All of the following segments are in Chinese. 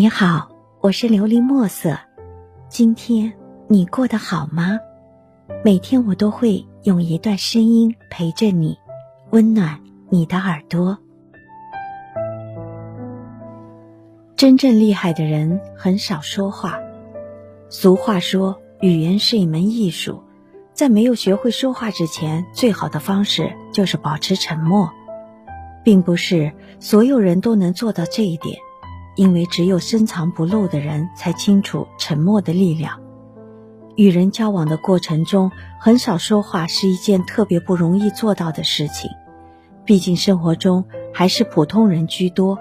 你好，我是琉璃墨色。今天你过得好吗？每天我都会用一段声音陪着你，温暖你的耳朵。真正厉害的人很少说话。俗话说，语言是一门艺术，在没有学会说话之前，最好的方式就是保持沉默。并不是所有人都能做到这一点。因为只有深藏不露的人才清楚沉默的力量。与人交往的过程中，很少说话是一件特别不容易做到的事情。毕竟生活中还是普通人居多，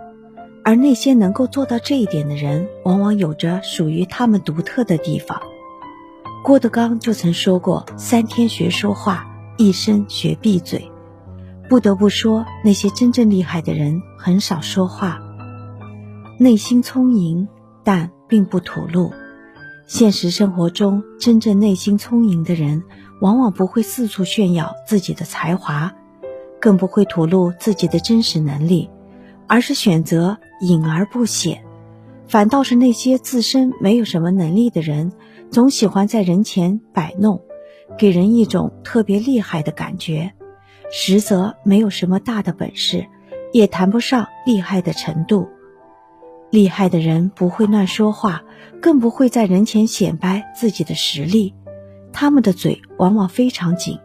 而那些能够做到这一点的人，往往有着属于他们独特的地方。郭德纲就曾说过：“三天学说话，一生学闭嘴。”不得不说，那些真正厉害的人很少说话。内心聪颖，但并不吐露。现实生活中，真正内心聪颖的人，往往不会四处炫耀自己的才华，更不会吐露自己的真实能力，而是选择隐而不显。反倒是那些自身没有什么能力的人，总喜欢在人前摆弄，给人一种特别厉害的感觉，实则没有什么大的本事，也谈不上厉害的程度。厉害的人不会乱说话，更不会在人前显摆自己的实力。他们的嘴往往非常紧，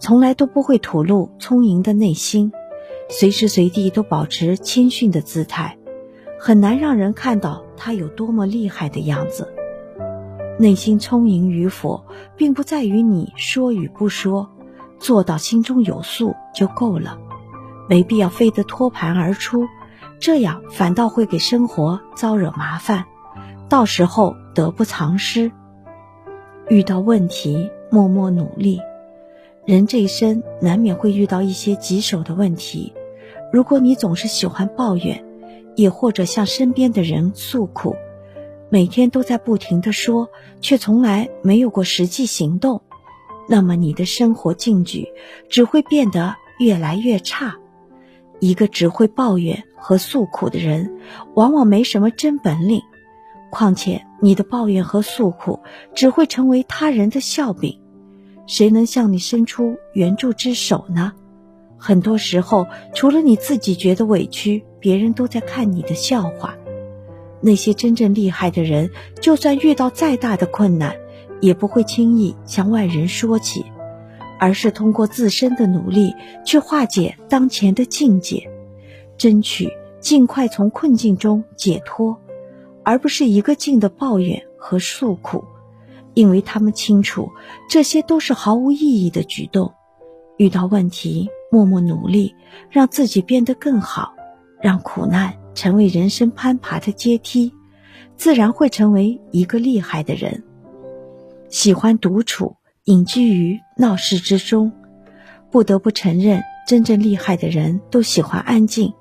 从来都不会吐露聪颖的内心，随时随地都保持谦逊的姿态，很难让人看到他有多么厉害的样子。内心聪颖与否，并不在于你说与不说，做到心中有数就够了，没必要非得托盘而出。这样反倒会给生活招惹麻烦，到时候得不偿失。遇到问题默默努力，人这一生难免会遇到一些棘手的问题。如果你总是喜欢抱怨，也或者向身边的人诉苦，每天都在不停的说，却从来没有过实际行动，那么你的生活境局只会变得越来越差。一个只会抱怨和诉苦的人，往往没什么真本领。况且，你的抱怨和诉苦只会成为他人的笑柄，谁能向你伸出援助之手呢？很多时候，除了你自己觉得委屈，别人都在看你的笑话。那些真正厉害的人，就算遇到再大的困难，也不会轻易向外人说起。而是通过自身的努力去化解当前的境界，争取尽快从困境中解脱，而不是一个劲的抱怨和诉苦，因为他们清楚这些都是毫无意义的举动。遇到问题，默默努力，让自己变得更好，让苦难成为人生攀爬的阶梯，自然会成为一个厉害的人。喜欢独处。隐居于闹市之中，不得不承认，真正厉害的人都喜欢安静。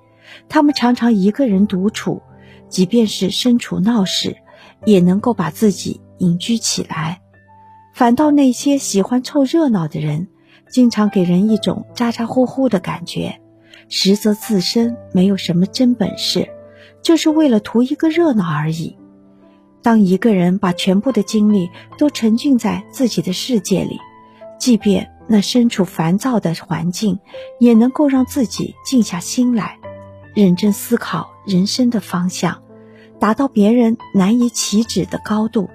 他们常常一个人独处，即便是身处闹市，也能够把自己隐居起来。反倒那些喜欢凑热闹的人，经常给人一种咋咋呼呼的感觉，实则自身没有什么真本事，就是为了图一个热闹而已。当一个人把全部的精力都沉浸在自己的世界里，即便那身处烦躁的环境，也能够让自己静下心来，认真思考人生的方向，达到别人难以企止的高度。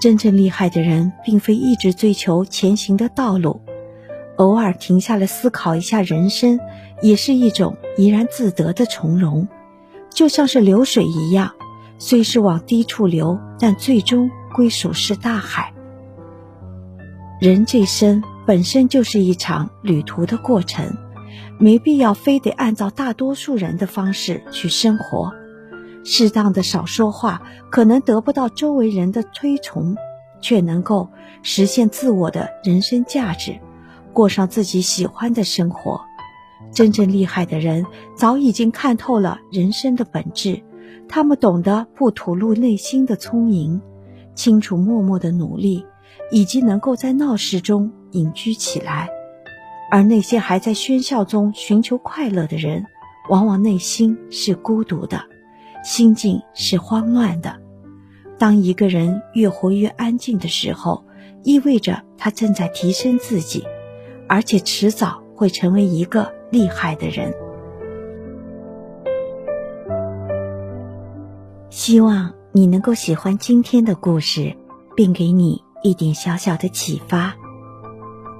真正厉害的人，并非一直追求前行的道路，偶尔停下来思考一下人生，也是一种怡然自得的从容，就像是流水一样。虽是往低处流，但最终归属是大海。人这一生本身就是一场旅途的过程，没必要非得按照大多数人的方式去生活。适当的少说话，可能得不到周围人的推崇，却能够实现自我的人生价值，过上自己喜欢的生活。真正厉害的人，早已经看透了人生的本质。他们懂得不吐露内心的聪颖，清楚默默的努力，以及能够在闹市中隐居起来。而那些还在喧嚣中寻求快乐的人，往往内心是孤独的，心境是慌乱的。当一个人越活越安静的时候，意味着他正在提升自己，而且迟早会成为一个厉害的人。希望你能够喜欢今天的故事，并给你一点小小的启发。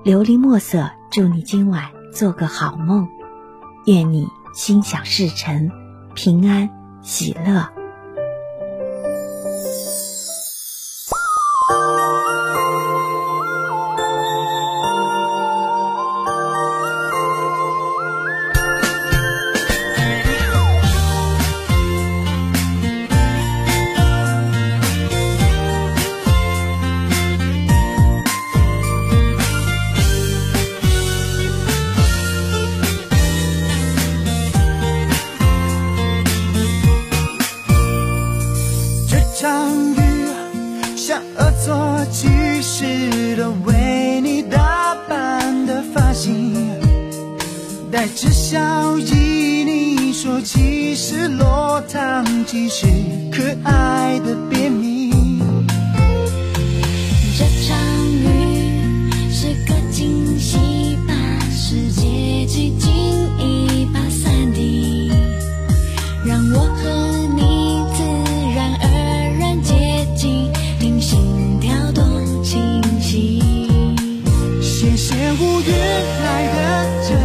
琉璃墨色，祝你今晚做个好梦，愿你心想事成，平安喜乐。相遇，像恶作剧似的为你打扮的发型，带着笑意，你说其实落汤鸡是可爱的便秘。原来的真